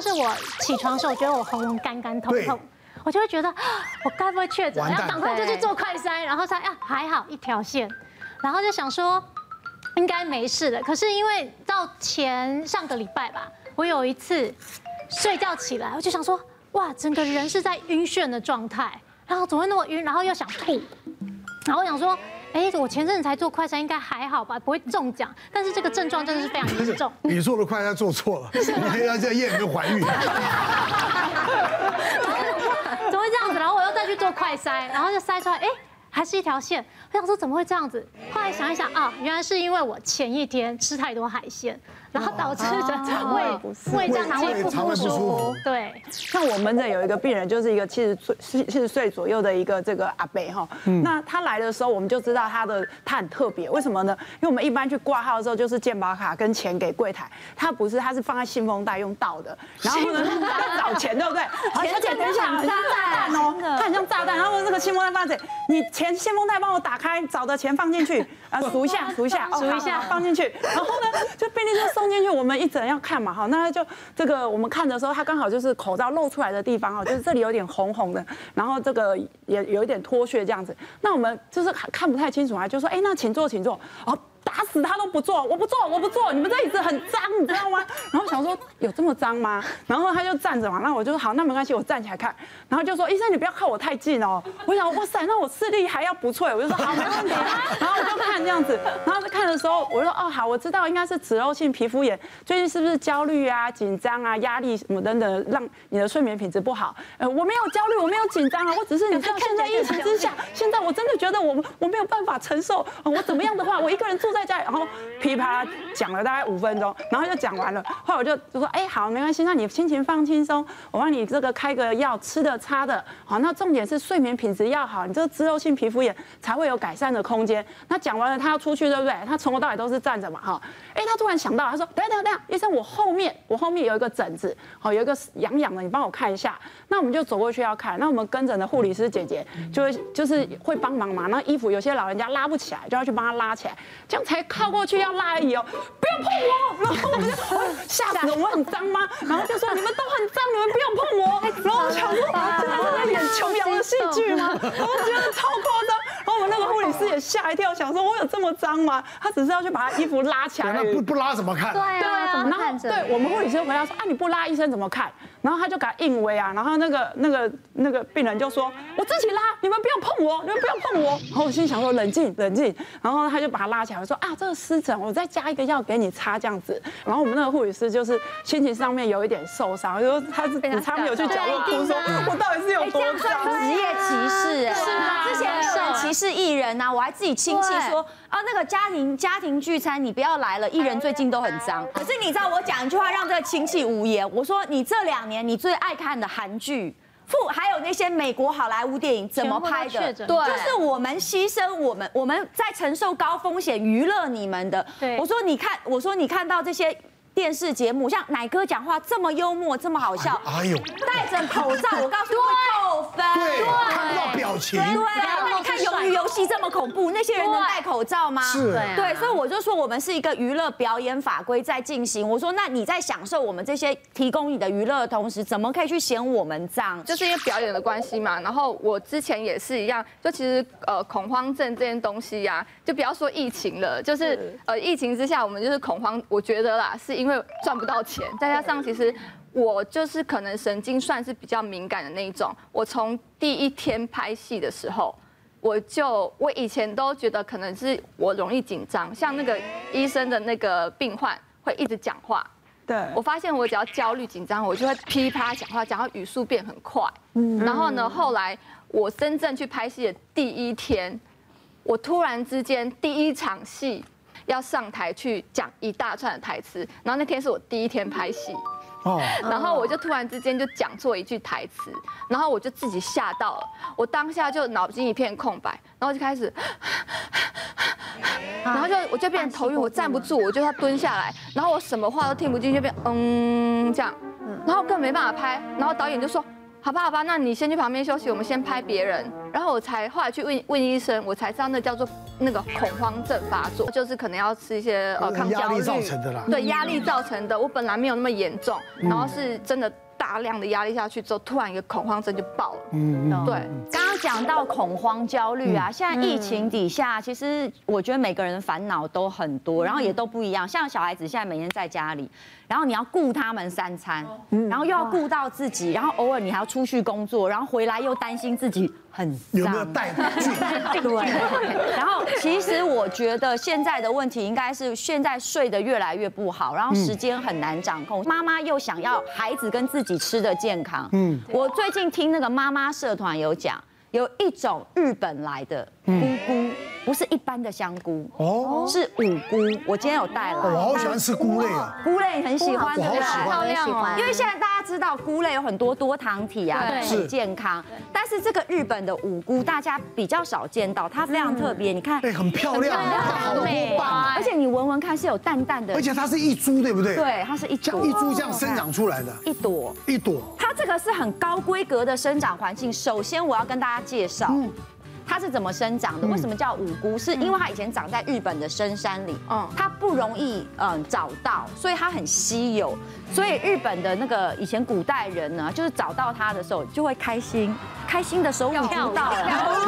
像是我起床的时候，我觉得我喉咙干干痛痛，我就会觉得 我该不会确诊，然后赶快就去做快筛，然后才呀还好一条线，然后就想说应该没事的。可是因为到前上个礼拜吧，我有一次睡觉起来，我就想说哇，整个人是在晕眩的状态，然后怎么会那么晕，然后又想吐，然后我想说。哎，我前阵子才做快筛，应该还好吧，不会中奖。但是这个症状真的是非常严重。你做的快筛做错了，你还要在验有没有怀孕？怎么会这样子？然后我又再去做快筛，然后就筛出来，哎。还是一条线，我想说怎么会这样子？后来想一想啊，原来是因为我前一天吃太多海鲜，然后导致的胃胃这样子不舒服。对，像我们这有一个病人，就是一个七十岁七七十岁左右的一个这个阿伯哈。那他来的时候，我们就知道他的他很特别，为什么呢？因为我们一般去挂号的时候，就是健保卡跟钱给柜台，他不是，他是放在信封袋用倒的，然后呢 要找钱，对不对？而且等一下，很像炸弹哦，炸弹，然后这个信封袋放在你。钱信封袋帮我打开，找的钱放进去，啊，数一下，数一下，数一下，放进去。然后呢，就便利就送进去，我们一整要看嘛，哈，那就这个我们看的时候，他刚好就是口罩露出来的地方，哈，就是这里有点红红的，然后这个也有一点脱屑这样子。那我们就是看不太清楚啊，就说，哎，那请坐，请坐，哦。打死他都不坐，我不坐，我不坐。你们这椅子很脏，你知道吗？然后想说有这么脏吗？然后他就站着嘛，那我就说好，那没关系，我站起来看。然后就说医生，你不要靠我太近哦。我想哇塞，那我视力还要不错，我就说好，没问题。然后我就看这样子，然后看的时候，我就说哦好，我知道应该是脂漏性皮肤炎，最近是不是焦虑啊、紧张啊、压力什么等等，让你的睡眠品质不好？呃，我没有焦虑，我没有紧张啊，我只 是你知道现在疫情之下，现在我真的觉得我我没有办法承受，我怎么样的话，我一个人住在家，然后噼啪讲了大概五分钟，然后就讲完了。后来我就就说，哎，好，没关系，那你心情放轻松，我帮你这个开个药，吃的擦的，好，那重点是睡眠品质要好，你这个脂漏性皮肤炎才会有改善的空间。那讲完了，他要出去，对不对？他从头到尾都是站着嘛，哈。哎，他突然想到，他说，等等等，医生，我后面我后面有一个疹子，好，有一个痒痒的，你帮我看一下。那我们就走过去要看，那我们跟诊的护理师姐姐就会就是会帮忙嘛。那衣服有些老人家拉不起来，就要去帮他拉起来，这样才靠过去要拉而已哦。不要碰我！然后我们就吓死了，我很脏吗？然后就说你们都很脏，你们不要碰我。然后我想说，现在是在演琼瑶的戏剧吗？我觉得吓一跳，想说我有这么脏吗？他只是要去把他衣服拉起来。那不不拉怎么看？对啊，怎么看？对，我们护理师回答说啊，你不拉医生怎么看？然后他就给他硬威啊，然后那个那个那个病人就说：“我自己拉，你们不要碰我，你们不要碰我。”然后我心想说：“冷静，冷静。”然后他就把他拉起来，说：“啊，这个湿疹，我再加一个药给你擦，这样子。”然后我们那个护理师就是心情上面有一点受伤，就说他是他没有去角落哭，说：“我到底是有多脏？”职业歧视，是吗？之前是歧视艺人呐，我还自己亲戚说。啊，那个家庭家庭聚餐你不要来了，艺人最近都很脏。可是你知道我讲一句话让这个亲戚无言，我说你这两年你最爱看的韩剧，附还有那些美国好莱坞电影怎么拍的？对，就是我们牺牲我们我们在承受高风险娱乐你们的。对，我说你看，我说你看到这些。电视节目像奶哥讲话这么幽默，这么好笑，哎呦，戴着口罩，我告诉你会扣分，情，对，那你看鱿鱼游戏这么恐怖，那些人能戴口罩吗？是，对，所以我就说我们是一个娱乐表演法规在进行。我说那你在享受我们这些提供你的娱乐的同时，怎么可以去嫌我们脏？就是因为表演的关系嘛。然后我之前也是一样，就其实呃恐慌症这件东西呀、啊，就不要说疫情了，就是呃疫情之下我们就是恐慌，我觉得啦是因为。因为赚不到钱，再加上其实我就是可能神经算是比较敏感的那一种。我从第一天拍戏的时候，我就我以前都觉得可能是我容易紧张，像那个医生的那个病患会一直讲话。对，我发现我只要焦虑紧张，我就会噼啪讲话，讲到语速变很快。然后呢，后来我真正去拍戏的第一天，我突然之间第一场戏。要上台去讲一大串的台词，然后那天是我第一天拍戏，哦，然后我就突然之间就讲错一句台词，然后我就自己吓到了，我当下就脑筋一片空白，然后就开始，然后就我就变成头晕，我站不住，我就要蹲下来，然后我什么话都听不进，就变嗯这样，然后更没办法拍，然后导演就说，好吧好吧，那你先去旁边休息，我们先拍别人，然后我才后来去问问医生，我才知道那叫做。那个恐慌症发作，就是可能要吃一些呃抗焦虑，压力造成的啦。对，压力造成的。我本来没有那么严重，然后是真的。大量的压力下去之后，突然一个恐慌症就爆了。嗯嗯，对。刚刚讲到恐慌焦虑啊，现在疫情底下，其实我觉得每个人的烦恼都很多，然后也都不一样。像小孩子现在每天在家里。然后你要顾他们三餐，然后又要顾到自己，然后偶尔你还要出去工作，然后回来又担心自己很脏，有没有带菌？对。然后其实我觉得现在的问题应该是现在睡得越来越不好，然后时间很难掌控，妈妈又想要孩子跟自己吃的健康。嗯。我最近听那个妈妈社团有讲，有一种日本来的菇菇。不是一般的香菇哦，是五菇。我今天有带来，我好喜欢吃菇类啊，菇类很喜欢，我好喜欢，我也喜欢。因为现在大家知道菇类有很多多糖体啊，对，很健康。但是这个日本的五菇大家比较少见到，它非常特别。你看，对，很漂亮，好美啊！而且你闻闻看，是有淡淡的，而且它是一株，对不对？对，它是一株，一株这样生长出来的，一朵一朵。它这个是很高规格的生长环境。首先，我要跟大家介绍。它是怎么生长的？为什么叫五菇？是因为它以前长在日本的深山里，嗯，它不容易嗯找到，所以它很稀有。所以日本的那个以前古代人呢，就是找到它的时候就会开心，开心的手舞。足蹈，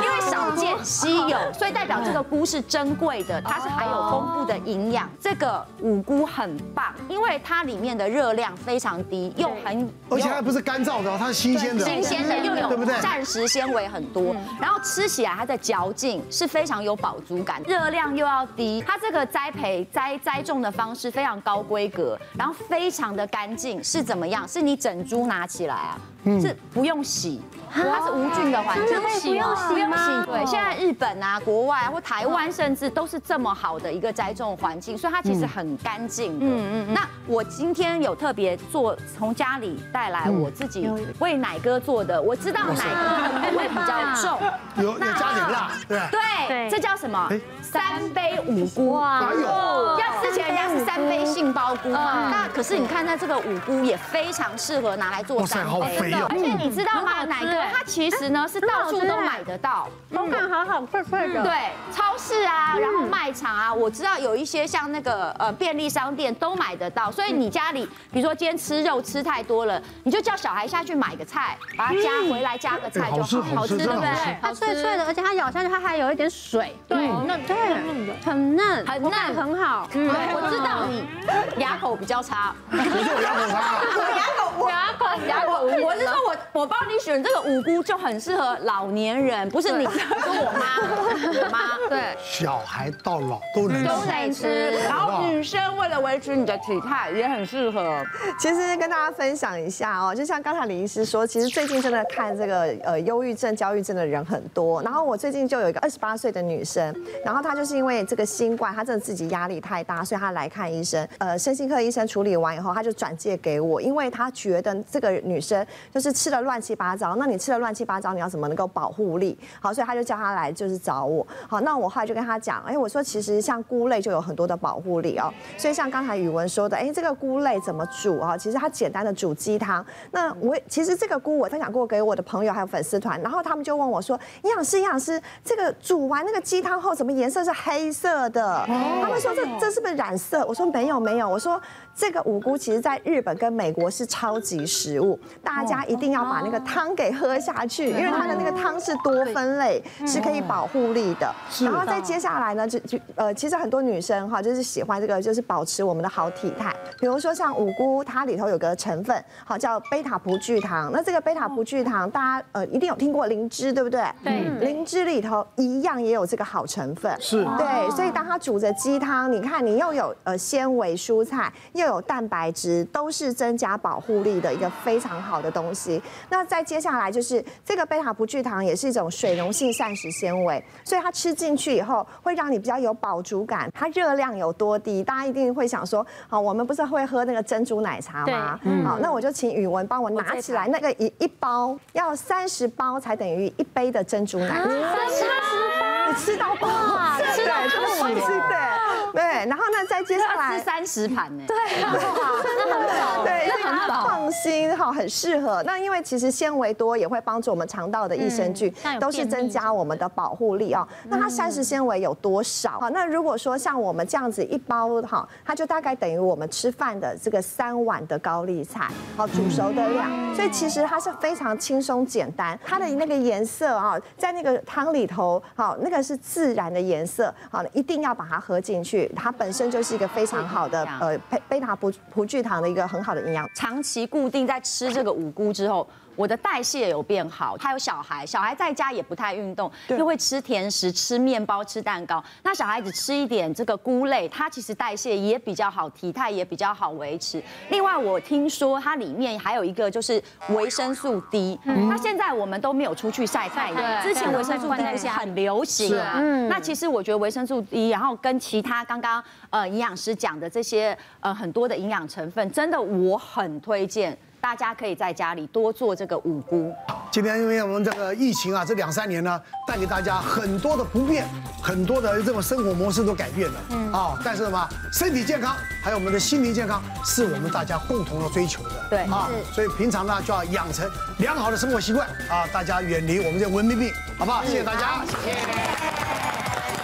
因为少见稀有，所以代表这个菇是珍贵的，它是含有丰富的营养。这个五菇很棒，因为它里面的热量非常低，又很而且它不是干燥的，它是新鲜的，新鲜的又有对不对？膳食纤维很多，然后吃起来它的嚼劲是非常有饱足感，热量又要低，它这个栽培栽栽种的方式非常高规格，然后非常的。干净是怎么样？是你整株拿起来啊，是不用洗，它是无菌的环境，不用洗吗？不用洗。对，现在日本啊、国外啊或台湾，甚至都是这么好的一个栽种环境，所以它其实很干净的。嗯嗯。那我今天有特别做，从家里带来我自己为奶哥做的，我知道奶哥会比较重，有有加点辣，对对，这叫什么？三杯五菇啊！要之前人家是三杯杏鲍菇。嘛，那可是你看，那这个五菇也非常适合拿来做三杯，而且你知道吗？奶哥它其实呢是到处都买得到，口感好好，脆脆的。对，超市啊，然后卖场啊，我知道有一些像那个呃便利商店都买得到，所以你家里比如说今天吃肉吃太多了，你就叫小孩下去买个菜，把它加回来加个菜就好，好吃对不对？它脆脆的，而且它咬下去它还有一点水，对，嫩对。很嫩，很嫩，很好。嗯，我知道你牙口比较差，不是我牙口差，我牙口，我牙口，牙口。我是说我我帮你选这个五菇就很适合老年人，不是你，跟我妈，我妈。对，小孩到老都能都能吃，然后女生为了维持你的体态也很适合。其实跟大家分享一下哦，就像刚才李医师说，其实最近真的看这个呃忧郁症、焦虑症的人很多。然后我最近就有一个二十八岁的女生，然后她就是因为这个新冠，她真的自己压力太大，所以她来看医生。呃，身心科医生处理完以后，她就转介给我，因为她觉得这个女生就是吃的乱七八糟。那你吃的乱七八糟，你要怎么能够保护力？好，所以她就叫她来就是找我。好，那我后来就跟他讲，哎，我说其实像菇类就有很多的保护力哦。所以像刚才宇文说的，哎，这个菇类怎么煮啊？其实它简单的煮鸡汤。那我其实这个菇我分享过给我的朋友还有粉丝团，然后他们就问我说，营养师营养师，这个煮完那个鸡汤后，怎么颜色是黑色的？他们说这这是不是染色？我说没有没有，我说。这个五菇其实在日本跟美国是超级食物，大家一定要把那个汤给喝下去，因为它的那个汤是多酚类，是可以保护力的。然后再接下来呢，就就呃，其实很多女生哈，就是喜欢这个，就是保持我们的好体态。比如说像五菇，它里头有个成分，好叫贝塔葡聚糖。那这个贝塔葡聚糖，大家呃一定有听过灵芝，对不对？对。灵芝里头一样也有这个好成分。是。对，所以当它煮着鸡汤，你看你又有呃纤维蔬菜。又有蛋白质，都是增加保护力的一个非常好的东西。那再接下来就是这个贝塔葡聚糖，也是一种水溶性膳食纤维，所以它吃进去以后会让你比较有饱足感。它热量有多低？大家一定会想说，好，我们不是会喝那个珍珠奶茶吗？好，那我就请宇文帮我拿起来，那个一一包要三十包才等于一杯的珍珠奶茶。三十包，你吃到饱，吃到饱，对。对，然后呢，再接下来吃三十盘呢。对，那很饱，对，那很饱。放心哈，很适合。那因为其实纤维多也会帮助我们肠道的益生菌，都是增加我们的保护力啊。那它膳食纤维有多少？好，那如果说像我们这样子一包哈，它就大概等于我们吃饭的这个三碗的高丽菜，好煮熟的量。所以其实它是非常轻松简单。它的那个颜色啊，在那个汤里头，好，那个是自然的颜色，好，一定要把它喝进去。它本身就是一个非常好的呃贝贝塔葡葡聚糖的一个很好的营养。长期固定在吃这个五菇之后。我的代谢有变好，还有小孩，小孩在家也不太运动，又会吃甜食、吃面包、吃蛋糕。那小孩子吃一点这个菇类，它其实代谢也比较好，体态也比较好维持。另外，我听说它里面还有一个就是维生素 D。那现在我们都没有出去晒太阳，之前维生素 D 不是很流行。嗯，那其实我觉得维生素 D，然后跟其他刚刚呃营养师讲的这些呃很多的营养成分，真的我很推荐。大家可以在家里多做这个五菇。今天因为我们这个疫情啊，这两三年呢，带给大家很多的不便，很多的这种生活模式都改变了。嗯啊，但是什么，身体健康还有我们的心灵健康，是我们大家共同的追求的。对啊，所以平常呢就要养成良好的生活习惯啊，大家远离我们这文明病，好不好？谢谢大家。谢谢。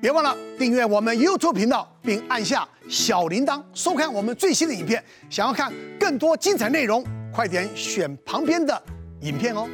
别忘了订阅我们 YouTube 频道，并按下小铃铛，收看我们最新的影片。想要看更多精彩内容，快点选旁边的影片哦。